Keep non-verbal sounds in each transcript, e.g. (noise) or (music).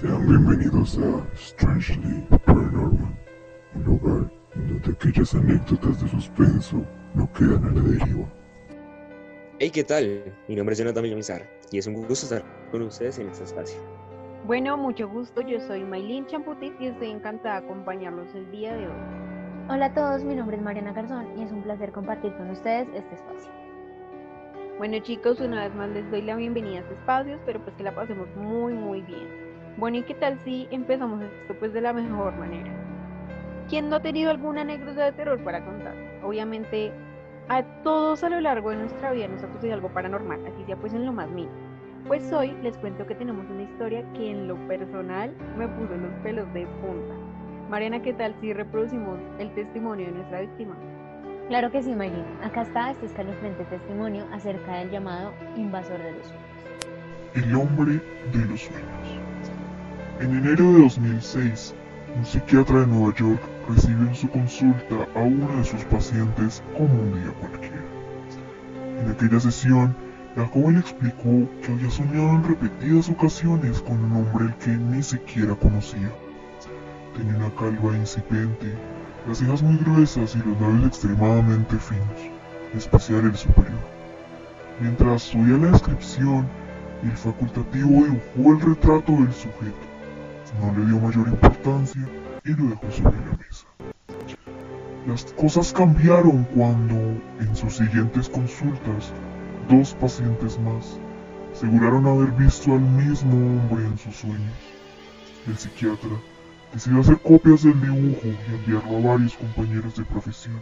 Sean bienvenidos a Strangely Paranormal, un lugar donde aquellas anécdotas de suspenso no quedan a la deriva. Hey, ¿qué tal? Mi nombre es Jonathan Villamizar y es un gusto estar con ustedes en este espacio. Bueno, mucho gusto, yo soy Maylin Champutis y estoy encantada de acompañarlos el día de hoy. Hola a todos, mi nombre es Mariana Garzón y es un placer compartir con ustedes este espacio. Bueno chicos, una vez más les doy la bienvenida a este espacio, espero pues que la pasemos muy muy bien. Bueno, ¿y qué tal si empezamos esto pues de la mejor manera? ¿Quién no ha tenido alguna anécdota de terror para contar? Obviamente a todos a lo largo de nuestra vida nos ha sucedido algo paranormal, así sea pues en lo más mínimo. Pues hoy les cuento que tenemos una historia que en lo personal me puso los pelos de punta. Mariana, ¿qué tal si reproducimos el testimonio de nuestra víctima? Claro que sí, Maylin. Acá está este escalofriante testimonio acerca del llamado invasor de los sueños. El hombre de los sueños. En enero de 2006, un psiquiatra de Nueva York recibió en su consulta a uno de sus pacientes como un día cualquiera. En aquella sesión, la joven explicó que había soñado en repetidas ocasiones con un hombre al que ni siquiera conocía. Tenía una calva incipiente, las cejas muy gruesas y los labios extremadamente finos, en especial el superior. Mientras oía la descripción, el facultativo dibujó el retrato del sujeto. No le dio mayor importancia y lo dejó sobre la mesa. Las cosas cambiaron cuando, en sus siguientes consultas, dos pacientes más aseguraron haber visto al mismo hombre en sus sueños. El psiquiatra decidió hacer copias del dibujo y enviarlo a varios compañeros de profesión.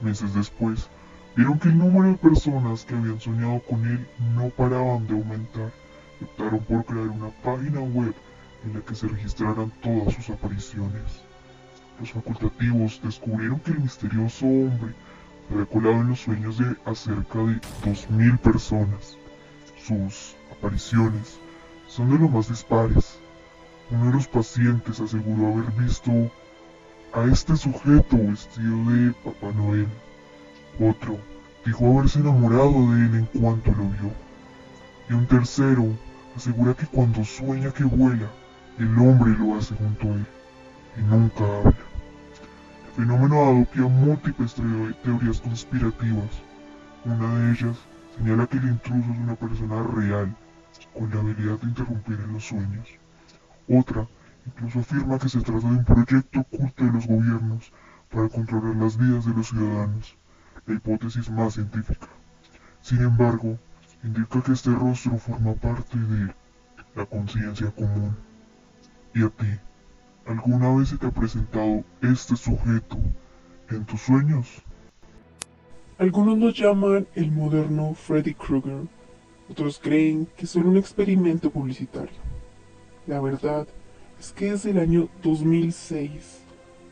Meses después, vieron que el número de personas que habían soñado con él no paraban de aumentar y optaron por crear una página web en la que se registraran todas sus apariciones. Los facultativos descubrieron que el misterioso hombre se había colado en los sueños de acerca de 2.000 personas. Sus apariciones son de lo más dispares. Uno de los pacientes aseguró haber visto a este sujeto vestido de Papá Noel. Otro dijo haberse enamorado de él en cuanto lo vio. Y un tercero asegura que cuando sueña que vuela, el hombre lo hace junto a él y nunca habla. El fenómeno ha dado pie a múltiples teorías conspirativas. Una de ellas señala que el intruso es una persona real, con la habilidad de interrumpir en los sueños. Otra incluso afirma que se trata de un proyecto oculto de los gobiernos para controlar las vidas de los ciudadanos, la hipótesis más científica. Sin embargo, indica que este rostro forma parte de la conciencia común. ¿Y a ti? ¿Alguna vez se te ha presentado este sujeto en tus sueños? Algunos lo llaman el moderno Freddy Krueger, otros creen que es solo un experimento publicitario. La verdad es que desde el año 2006,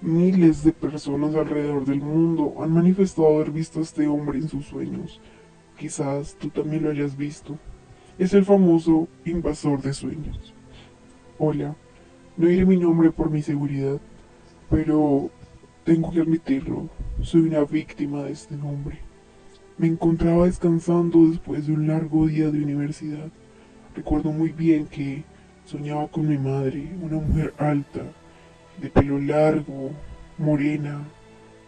miles de personas alrededor del mundo han manifestado haber visto a este hombre en sus sueños. Quizás tú también lo hayas visto. Es el famoso invasor de sueños. Hola, no diré mi nombre por mi seguridad, pero tengo que admitirlo, soy una víctima de este hombre. Me encontraba descansando después de un largo día de universidad. Recuerdo muy bien que soñaba con mi madre, una mujer alta, de pelo largo, morena,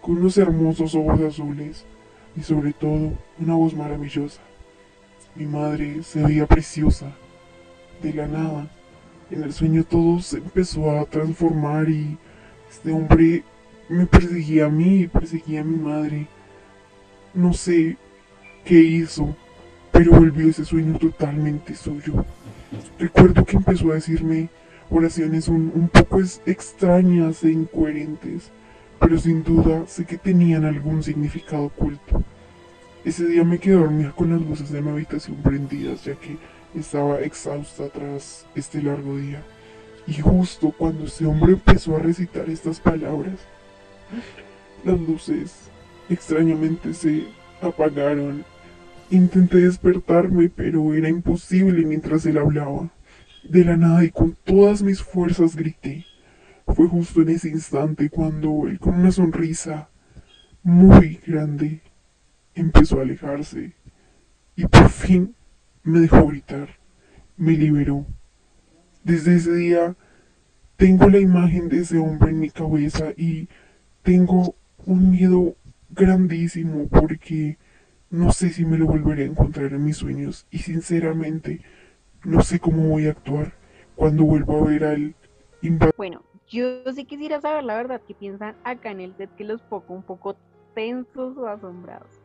con unos hermosos ojos azules y sobre todo una voz maravillosa. Mi madre se veía preciosa. De la nada, en el sueño todo se empezó a transformar y este hombre me perseguía a mí perseguía a mi madre. No sé qué hizo, pero volvió ese sueño totalmente suyo. Recuerdo que empezó a decirme oraciones un, un poco extrañas e incoherentes, pero sin duda sé que tenían algún significado oculto. Ese día me quedé dormida con las luces de mi habitación prendidas, ya que estaba exhausta tras este largo día. Y justo cuando ese hombre empezó a recitar estas palabras, las luces extrañamente se apagaron. Intenté despertarme, pero era imposible mientras él hablaba. De la nada y con todas mis fuerzas grité. Fue justo en ese instante cuando él con una sonrisa muy grande empezó a alejarse y por fin me dejó gritar, me liberó. Desde ese día tengo la imagen de ese hombre en mi cabeza y tengo un miedo grandísimo porque no sé si me lo volveré a encontrar en mis sueños y sinceramente no sé cómo voy a actuar cuando vuelva a ver al invasor. Bueno, yo sí quisiera saber la verdad que piensan acá en el set que los poco un poco tensos o asombrados.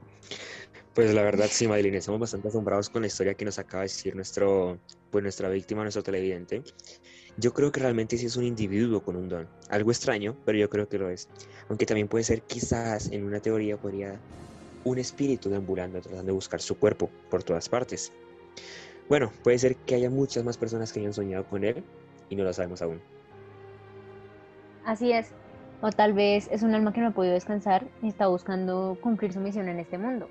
Pues la verdad, sí, Madeline, estamos bastante asombrados con la historia que nos acaba de decir nuestro, pues nuestra víctima, nuestro televidente. Yo creo que realmente sí es un individuo con un don. Algo extraño, pero yo creo que lo es. Aunque también puede ser quizás en una teoría podría un espíritu deambulando tratando de buscar su cuerpo por todas partes. Bueno, puede ser que haya muchas más personas que hayan soñado con él y no lo sabemos aún. Así es. O tal vez es un alma que no ha podido descansar y está buscando cumplir su misión en este mundo.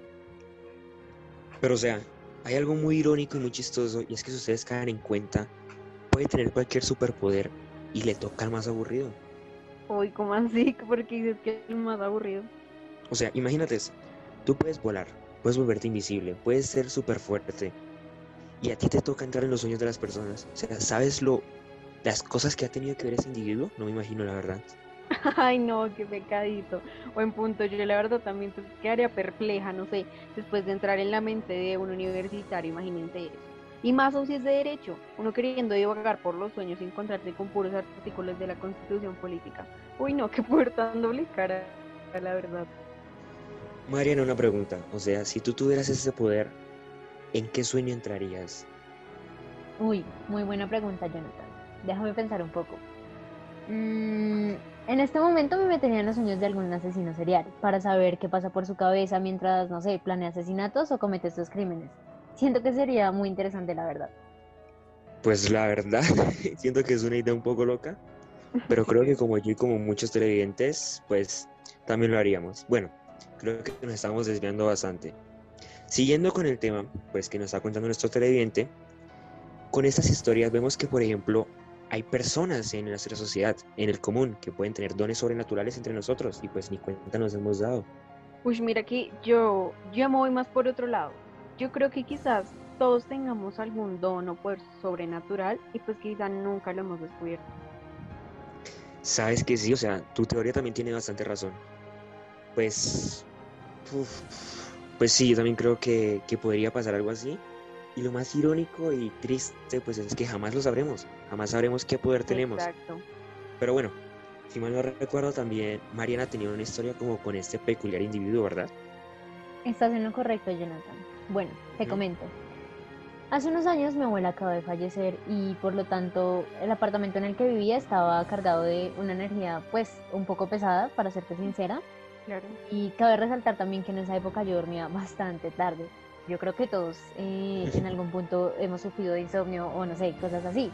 Pero o sea, hay algo muy irónico y muy chistoso y es que si ustedes caen en cuenta, puede tener cualquier superpoder y le toca al más aburrido. Uy, ¿cómo así? Porque dices que es el más aburrido. O sea, imagínate eso. Tú puedes volar, puedes volverte invisible, puedes ser súper fuerte. Y a ti te toca entrar en los sueños de las personas. O sea, ¿sabes lo, las cosas que ha tenido que ver ese individuo? No me imagino la verdad. (laughs) Ay, no, qué pecadito. Buen punto. Yo la verdad también quedaría perpleja, no sé, después de entrar en la mente de un universitario, imagínense eso. Y más aún si es de derecho, uno queriendo divagar por los sueños y encontrarse con puros artículos de la constitución política. Uy, no, (laughs) qué puerta tan doble cara, la verdad. Mariana, una pregunta. O sea, si tú tuvieras ese poder, ¿en qué sueño entrarías? Uy, muy buena pregunta, Jonathan. Déjame pensar un poco. Mm, en este momento me metería en los sueños de algún asesino serial para saber qué pasa por su cabeza mientras, no sé, planea asesinatos o comete estos crímenes. Siento que sería muy interesante, la verdad. Pues la verdad, (laughs) siento que es una idea un poco loca, pero creo que como yo y como muchos televidentes, pues también lo haríamos. Bueno, creo que nos estamos desviando bastante. Siguiendo con el tema, pues que nos está contando nuestro televidente, con estas historias vemos que, por ejemplo, hay personas en nuestra sociedad, en el común, que pueden tener dones sobrenaturales entre nosotros y pues ni cuenta nos hemos dado. Uy, mira que yo, yo me voy más por otro lado. Yo creo que quizás todos tengamos algún don o poder sobrenatural y pues quizás nunca lo hemos descubierto. Sabes que sí, o sea, tu teoría también tiene bastante razón. Pues, uf, pues sí, yo también creo que, que podría pasar algo así. Y lo más irónico y triste, pues es que jamás lo sabremos. Jamás sabremos qué poder tenemos. Exacto. Pero bueno, si mal no recuerdo, también Mariana tenía una historia como con este peculiar individuo, ¿verdad? Estás en lo correcto, Jonathan. Bueno, te comento. Hace unos años mi abuela acaba de fallecer y por lo tanto el apartamento en el que vivía estaba cargado de una energía pues un poco pesada, para serte sincera. Claro. Y cabe resaltar también que en esa época yo dormía bastante tarde. Yo creo que todos eh, en (laughs) algún punto hemos sufrido de insomnio o no sé, cosas así.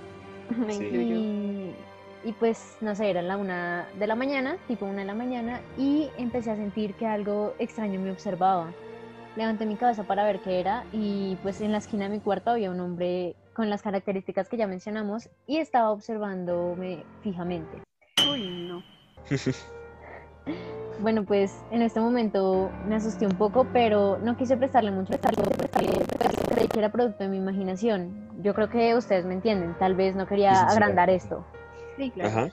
Me Sí. incluyo. Y, y pues, no sé, era la una de la mañana, tipo una de la mañana, y empecé a sentir que algo extraño me observaba. Levanté mi cabeza para ver qué era y pues en la esquina de mi cuarto había un hombre con las características que ya mencionamos y estaba observándome fijamente. Uy, no. (laughs) Bueno, pues en este momento me asusté un poco, pero no quise prestarle mucho atención, pues, creí que era producto de mi imaginación. Yo creo que ustedes me entienden, tal vez no quería Sí, sí, sí. agrandar esto. Sí, claro. Ajá.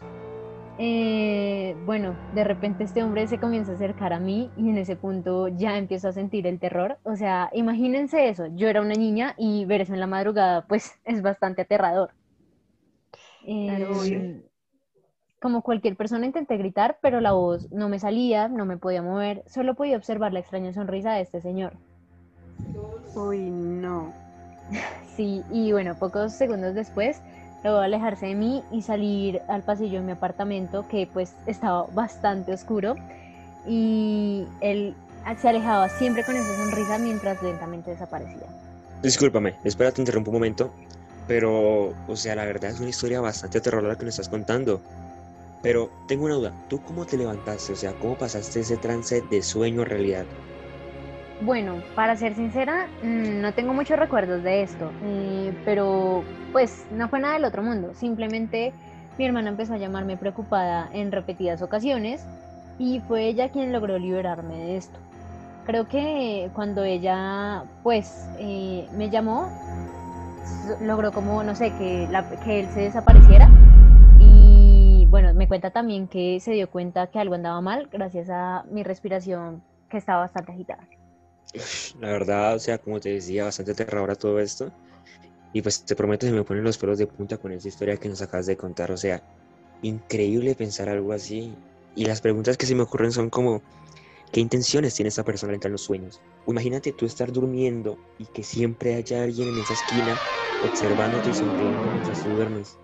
Eh, bueno, de repente este hombre se comienza a acercar a mí y en ese punto ya empiezo a sentir el terror. O sea, imagínense eso, yo era una niña y ver eso en la madrugada pues (laughs) es bastante aterrador. Claro, Eh, obvio. como cualquier persona intenté gritar, pero la voz no me salía, no me podía mover, solo podía observar la extraña sonrisa de este señor. Uy, no. Sí, y bueno, pocos segundos después logró alejarse de mí y salir al pasillo de mi apartamento, que pues estaba bastante oscuro, y él se alejaba siempre con esa sonrisa mientras lentamente desaparecía. Discúlpame, espera, te interrumpo un momento. Pero, o sea, la verdad es una historia bastante aterradora que nos estás contando. Pero tengo una duda, ¿tú cómo te levantaste? O sea, ¿cómo pasaste ese trance de sueño a realidad? Bueno, para ser sincera, mm, no tengo muchos recuerdos de esto, eh, pero pues no fue nada del otro mundo. Simplemente mi hermana empezó a llamarme preocupada en repetidas ocasiones y fue ella quien logró liberarme de esto. Creo que cuando ella pues eh, me llamó, logró como, no sé, que, que él se desapareciera. Y bueno, me cuenta también que se dio cuenta que algo andaba mal gracias a mi respiración que estaba bastante agitada. La verdad, o sea, como te decía, bastante aterradora todo esto. Y pues te prometo, se me ponen los pelos de punta con esta historia que nos acabas de contar. O sea, increíble pensar algo así. Y las preguntas que se me ocurren son como, ¿qué intenciones tiene esta persona en los sueños? Imagínate tú estar durmiendo y que siempre haya alguien en esa esquina observándote y sonriendo mientras tú duermes.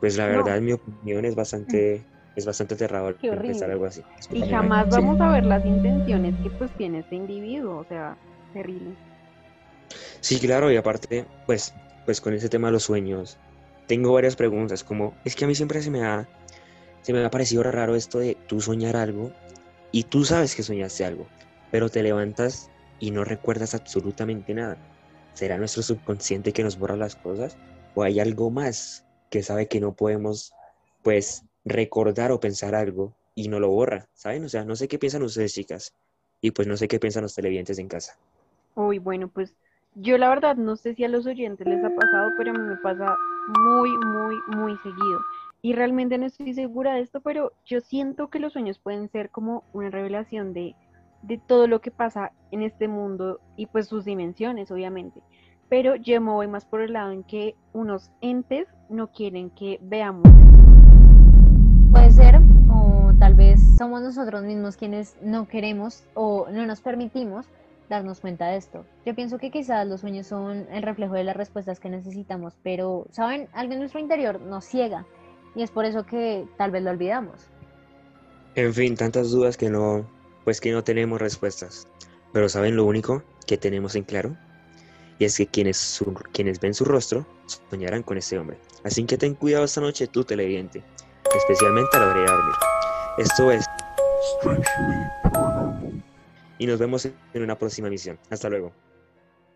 Pues la No. verdad, en mi opinión, es bastante, es bastante aterrador horrible. algo así. Y jamás sí. vamos a ver las intenciones que pues tiene este individuo, o sea, terrible. Sí, claro, y aparte, pues, pues con ese tema de los sueños, tengo varias preguntas, como, es que a mí siempre se me ha, se me ha parecido raro esto de tú soñar algo y tú sabes que soñaste algo, pero te levantas y no recuerdas absolutamente nada. ¿Será nuestro subconsciente que nos borra las cosas? ¿O hay algo más que sabe que no podemos, pues, recordar o pensar algo y no lo borra? ¿Saben? O sea, no sé qué piensan ustedes, chicas, y pues no sé qué piensan los televidentes en casa. Uy, bueno, pues yo la verdad no sé si a los oyentes les ha pasado, pero a mí me pasa muy, muy, muy seguido. Y realmente no estoy segura de esto, pero yo siento que los sueños pueden ser como una revelación de, de todo lo que pasa en este mundo y pues sus dimensiones, obviamente. Pero yo me voy más por el lado en que unos entes no quieren que veamos. Puede ser, o tal vez somos nosotros mismos quienes no queremos o no nos permitimos darnos cuenta de esto. Yo pienso que quizás los sueños son el reflejo de las respuestas que necesitamos, pero, ¿saben? Algo en nuestro interior nos ciega y es por eso que tal vez lo olvidamos. En fin, tantas dudas que no, pues que no tenemos respuestas. Pero ¿saben lo único que tenemos en claro? Y es que quienes, su- quienes ven su rostro soñarán con ese hombre. Así que ten cuidado esta noche tú, televidente, especialmente a la hora de dormir. Esto es. Y nos vemos en una próxima misión. Hasta luego.